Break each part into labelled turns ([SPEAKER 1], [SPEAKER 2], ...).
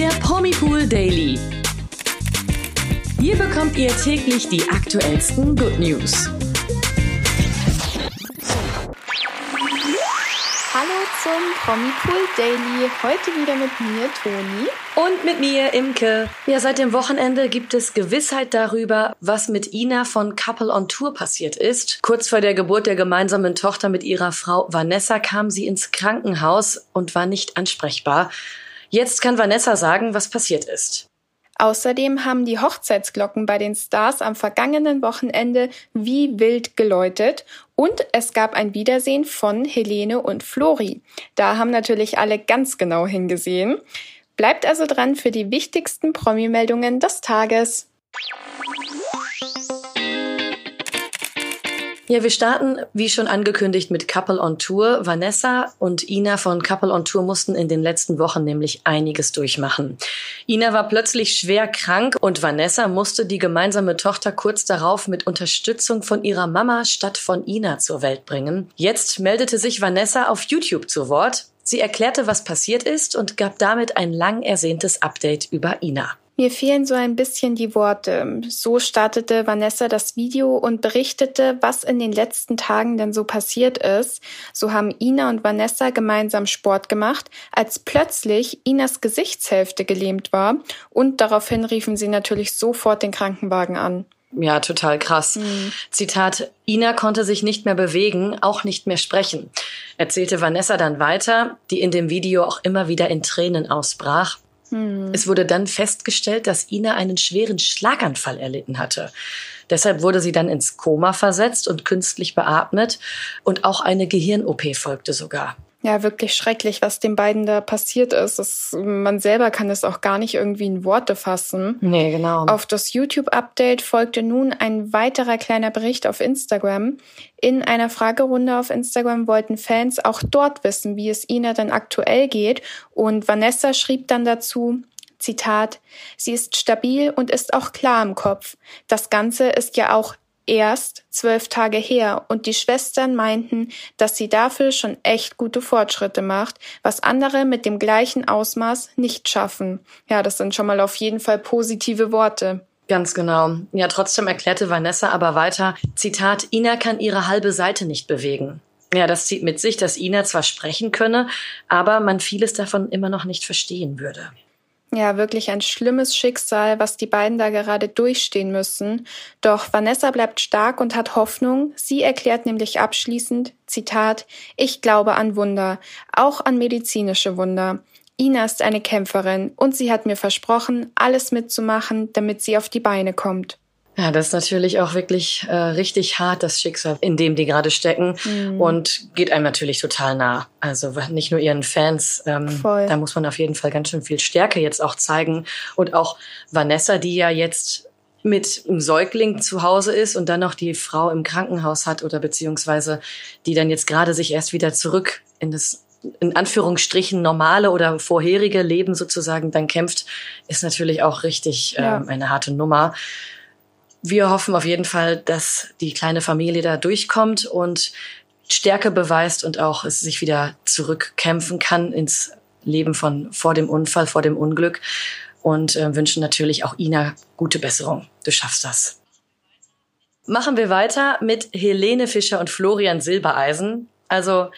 [SPEAKER 1] der Promipool Daily. Hier bekommt ihr täglich die aktuellsten Good News.
[SPEAKER 2] Hallo zum Promipool Daily. Heute wieder mit mir, Toni.
[SPEAKER 1] Und mit mir, Imke. Ja, seit dem Wochenende gibt es Gewissheit darüber, was mit Ina von Couple on Tour passiert ist. Kurz vor der Geburt der gemeinsamen Tochter mit ihrer Frau Vanessa kam sie ins Krankenhaus und war nicht ansprechbar. Jetzt kann Vanessa sagen, was passiert ist.
[SPEAKER 2] Außerdem haben die Hochzeitsglocken bei den Stars am vergangenen Wochenende wie wild geläutet und es gab ein Wiedersehen von Helene und Flori. Da haben natürlich alle ganz genau hingesehen. Bleibt also dran für die wichtigsten Promi-Meldungen des Tages.
[SPEAKER 1] Ja, wir starten, wie schon angekündigt, mit Couple on Tour. Vanessa und Ina von Couple on Tour mussten in den letzten Wochen nämlich einiges durchmachen. Ina war plötzlich schwer krank und Vanessa musste die gemeinsame Tochter kurz darauf mit Unterstützung von ihrer Mama statt von Ina zur Welt bringen. Jetzt meldete sich Vanessa auf YouTube zu Wort. Sie erklärte, was passiert ist und gab damit ein lang ersehntes Update über Ina.
[SPEAKER 2] Mir fehlen so ein bisschen die Worte. So startete Vanessa das Video und berichtete, was in den letzten Tagen denn so passiert ist. So haben Ina und Vanessa gemeinsam Sport gemacht, als plötzlich Inas Gesichtshälfte gelähmt war und daraufhin riefen sie natürlich sofort den Krankenwagen an.
[SPEAKER 1] Ja, total krass. Mhm. Zitat, Ina konnte sich nicht mehr bewegen, auch nicht mehr sprechen, erzählte Vanessa dann weiter, die in dem Video auch immer wieder in Tränen ausbrach. Hm. Es wurde dann festgestellt, dass Ina einen schweren Schlaganfall erlitten hatte. Deshalb wurde sie dann ins Koma versetzt und künstlich beatmet und auch eine Gehirn-OP folgte sogar.
[SPEAKER 2] Ja, wirklich schrecklich, was den beiden da passiert ist. Das, man selber kann es auch gar nicht irgendwie in Worte fassen.
[SPEAKER 1] Nee, genau.
[SPEAKER 2] Auf das YouTube-Update folgte nun ein weiterer kleiner Bericht auf Instagram. In einer Fragerunde auf Instagram wollten Fans auch dort wissen, wie es Ina dann aktuell geht. Und Vanessa schrieb dann dazu, Zitat, sie ist stabil und ist auch klar im Kopf. Das Ganze ist ja auch erst zwölf Tage her und die Schwestern meinten, dass sie dafür schon echt gute Fortschritte macht, was andere mit dem gleichen Ausmaß nicht schaffen. Ja, das sind schon mal auf jeden Fall positive Worte.
[SPEAKER 1] Ganz genau. Ja, trotzdem erklärte Vanessa aber weiter, Zitat, Ina kann ihre halbe Seite nicht bewegen. Ja, das zieht mit sich, dass Ina zwar sprechen könne, aber man vieles davon immer noch nicht verstehen würde.
[SPEAKER 2] Ja, wirklich ein schlimmes Schicksal, was die beiden da gerade durchstehen müssen. Doch Vanessa bleibt stark und hat Hoffnung. Sie erklärt nämlich abschließend, Zitat, ich glaube an Wunder, auch an medizinische Wunder. Ina ist eine Kämpferin und sie hat mir versprochen, alles mitzumachen, damit sie auf die Beine kommt.
[SPEAKER 1] Ja, das ist natürlich auch wirklich äh, richtig hart, das Schicksal, in dem die gerade stecken mhm. und geht einem natürlich total nah. Also nicht nur ihren Fans, ähm, Voll. da muss man auf jeden Fall ganz schön viel Stärke jetzt auch zeigen. Und auch Vanessa, die ja jetzt mit einem Säugling zu Hause ist und dann noch die Frau im Krankenhaus hat oder beziehungsweise die dann jetzt gerade sich erst wieder zurück in das in Anführungsstrichen normale oder vorherige Leben sozusagen dann kämpft, ist natürlich auch richtig ähm, ja. eine harte Nummer wir hoffen auf jeden Fall, dass die kleine Familie da durchkommt und Stärke beweist und auch es sich wieder zurückkämpfen kann ins Leben von vor dem Unfall, vor dem Unglück und äh, wünschen natürlich auch Ina gute Besserung. Du schaffst das. Machen wir weiter mit Helene Fischer und Florian Silbereisen. Also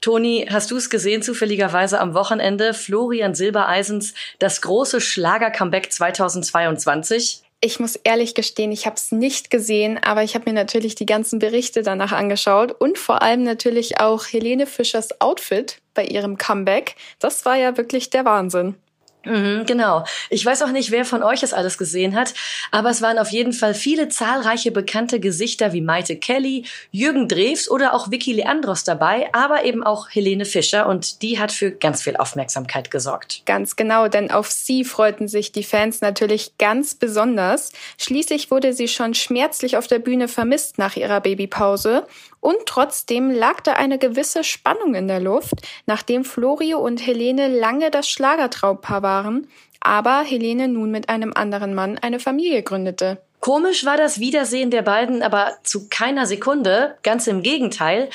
[SPEAKER 1] Toni, hast du es gesehen zufälligerweise am Wochenende? Florian Silbereisens das große Schlager-Comeback 2022?
[SPEAKER 2] Ich muss ehrlich gestehen, ich habe es nicht gesehen, aber ich habe mir natürlich die ganzen Berichte danach angeschaut und vor allem natürlich auch Helene Fischers Outfit bei ihrem Comeback. Das war ja wirklich der Wahnsinn.
[SPEAKER 1] Mhm, genau. Ich weiß auch nicht, wer von euch es alles gesehen hat, aber es waren auf jeden Fall viele zahlreiche bekannte Gesichter wie Maite Kelly, Jürgen Drews oder auch Vicky Leandros dabei, aber eben auch Helene Fischer und die hat für ganz viel Aufmerksamkeit gesorgt.
[SPEAKER 2] Ganz genau, denn auf sie freuten sich die Fans natürlich ganz besonders. Schließlich wurde sie schon schmerzlich auf der Bühne vermisst nach ihrer Babypause und trotzdem lag da eine gewisse Spannung in der Luft, nachdem Florio und Helene lange das Schlagertraubpaar waren, aber Helene nun mit einem anderen Mann eine Familie gründete.
[SPEAKER 1] Komisch war das Wiedersehen der beiden aber zu keiner Sekunde, ganz im Gegenteil.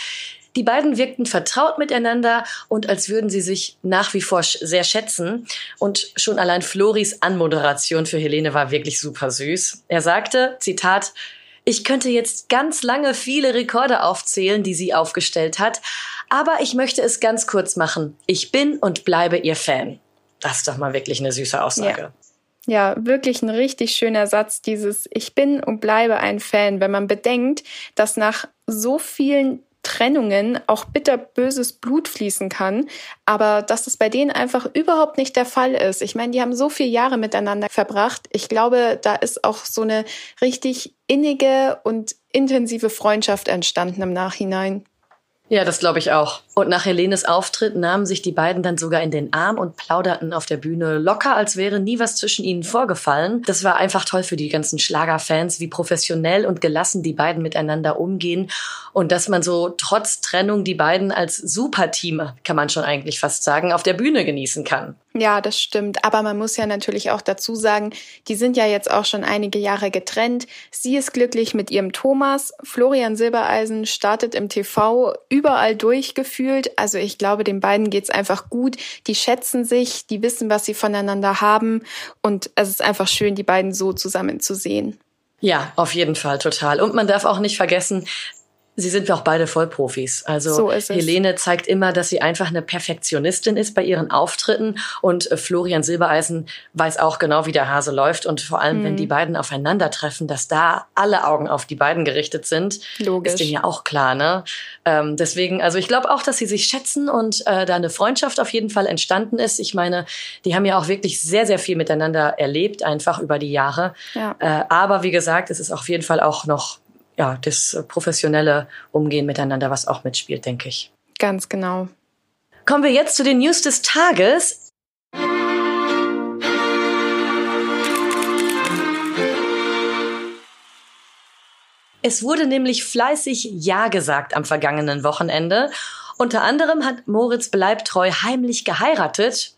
[SPEAKER 1] Die beiden wirkten vertraut miteinander und als würden sie sich nach wie vor sehr schätzen. Und schon allein Floris Anmoderation für Helene war wirklich super süß. Er sagte, Zitat, ich könnte jetzt ganz lange viele Rekorde aufzählen, die sie aufgestellt hat, aber ich möchte es ganz kurz machen. Ich bin und bleibe ihr Fan. Das ist doch mal wirklich eine süße Aussage.
[SPEAKER 2] Ja. Ja, wirklich ein richtig schöner Satz, dieses Ich bin und bleibe ein Fan, wenn man bedenkt, dass nach so vielen Trennungen auch bitterböses Blut fließen kann, aber dass das bei denen einfach überhaupt nicht der Fall ist. Ich meine, die haben so viele Jahre miteinander verbracht. Ich glaube, da ist auch so eine richtig innige und intensive Freundschaft entstanden im Nachhinein.
[SPEAKER 1] Ja, das glaube ich auch. Und nach Helenes Auftritt nahmen sich die beiden dann sogar in den Arm und plauderten auf der Bühne locker, als wäre nie was zwischen ihnen vorgefallen. Das war einfach toll für die ganzen Schlagerfans, wie professionell und gelassen die beiden miteinander umgehen und dass man so trotz Trennung die beiden als Superteam, kann man schon eigentlich fast sagen, auf der Bühne genießen kann.
[SPEAKER 2] Ja, das stimmt. Aber man muss ja natürlich auch dazu sagen, die sind ja jetzt auch schon einige Jahre getrennt. Sie ist glücklich mit ihrem Thomas. Florian Silbereisen startet im TV überall durchgefühlt. Also ich glaube, den beiden geht's einfach gut. Die schätzen sich, die wissen, was sie voneinander haben. Und es ist einfach schön, die beiden so zusammen zu sehen.
[SPEAKER 1] Ja, auf jeden Fall total. Und man darf auch nicht vergessen, Sie sind auch beide Vollprofis. Also so Helene zeigt immer, dass sie einfach eine Perfektionistin ist bei ihren Auftritten und äh, Florian Silbereisen weiß auch genau, wie der Hase läuft und vor allem, mhm. wenn die beiden aufeinandertreffen, dass da alle Augen auf die beiden gerichtet sind, Logisch. ist denen ja auch klar. Ne? Ähm, deswegen, also ich glaube auch, dass sie sich schätzen und äh, da eine Freundschaft auf jeden Fall entstanden ist. Ich meine, die haben ja auch wirklich sehr, sehr viel miteinander erlebt, einfach über die Jahre. Ja. Äh, aber wie gesagt, es ist auf jeden Fall auch noch ja, das professionelle Umgehen miteinander, was auch mitspielt, denke ich.
[SPEAKER 2] Ganz genau.
[SPEAKER 1] Kommen wir jetzt zu den News des Tages. Es wurde nämlich fleißig Ja gesagt am vergangenen Wochenende. Unter anderem hat Moritz Bleibtreu heimlich geheiratet.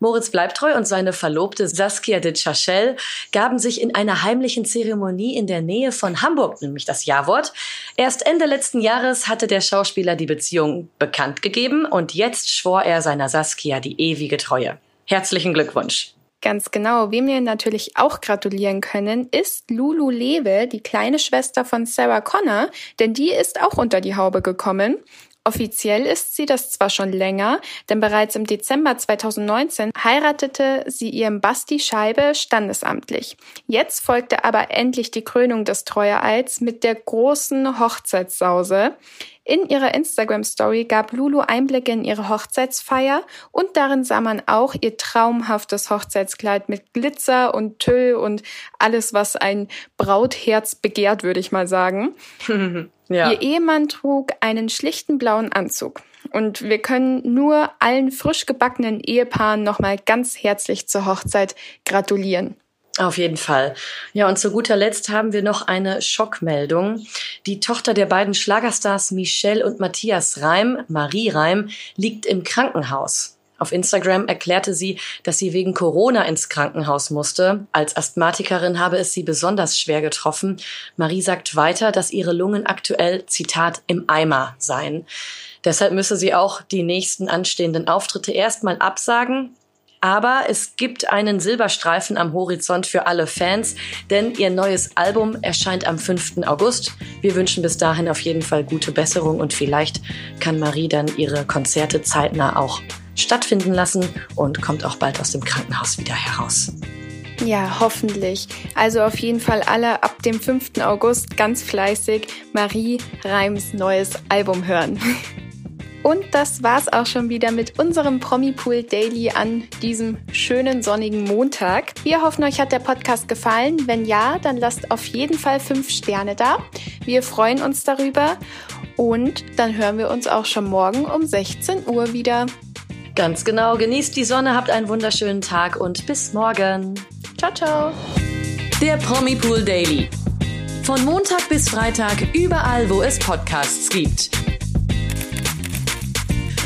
[SPEAKER 1] Moritz Bleibtreu und seine Verlobte Saskia de Chachel gaben sich in einer heimlichen Zeremonie in der Nähe von Hamburg, nämlich das Ja-Wort. Erst Ende letzten Jahres hatte der Schauspieler die Beziehung bekannt gegeben und jetzt schwor er seiner Saskia die ewige Treue. Herzlichen Glückwunsch.
[SPEAKER 2] Ganz genau. Wem wir natürlich auch gratulieren können, ist Lulu Lewe, die kleine Schwester von Sarah Connor, denn die ist auch unter die Haube gekommen. Offiziell ist sie das zwar schon länger, denn bereits im Dezember 2019 heiratete sie ihren Basti Scheibe standesamtlich. Jetzt folgte aber endlich die Krönung des Treueeids mit der großen Hochzeitssause. In ihrer Instagram-Story gab Lulu Einblicke in ihre Hochzeitsfeier und darin sah man auch ihr traumhaftes Hochzeitskleid mit Glitzer und Tüll und alles, was ein Brautherz begehrt, würde ich mal sagen. Ja. Ihr Ehemann trug einen schlichten blauen Anzug. Und wir können nur allen frisch gebackenen Ehepaaren nochmal ganz herzlich zur Hochzeit gratulieren.
[SPEAKER 1] Auf jeden Fall. Ja, und zu guter Letzt haben wir noch eine Schockmeldung. Die Tochter der beiden Schlagerstars Michelle und Matthias Reim, Marie Reim, liegt im Krankenhaus. Auf Instagram erklärte sie, dass sie wegen Corona ins Krankenhaus musste. Als Asthmatikerin habe es sie besonders schwer getroffen. Marie sagt weiter, dass ihre Lungen aktuell, Zitat, im Eimer seien. Deshalb müsse sie auch die nächsten anstehenden Auftritte erstmal absagen. Aber es gibt einen Silberstreifen am Horizont für alle Fans, denn ihr neues Album erscheint am 5. August. Wir wünschen bis dahin auf jeden Fall gute Besserung und vielleicht kann Marie dann ihre Konzerte zeitnah auch stattfinden lassen und kommt auch bald aus dem Krankenhaus wieder heraus.
[SPEAKER 2] Ja, hoffentlich. Also auf jeden Fall alle ab dem 5. August ganz fleißig Marie Reims neues Album hören. Und das war's auch schon wieder mit unserem Promipool Daily an diesem schönen sonnigen Montag. Wir hoffen, euch hat der Podcast gefallen. Wenn ja, dann lasst auf jeden Fall fünf Sterne da. Wir freuen uns darüber. Und dann hören wir uns auch schon morgen um 16 Uhr wieder.
[SPEAKER 1] Ganz genau. Genießt die Sonne, habt einen wunderschönen Tag und bis morgen.
[SPEAKER 2] Ciao, ciao.
[SPEAKER 1] Der Promi Pool Daily. Von Montag bis Freitag überall, wo es Podcasts gibt.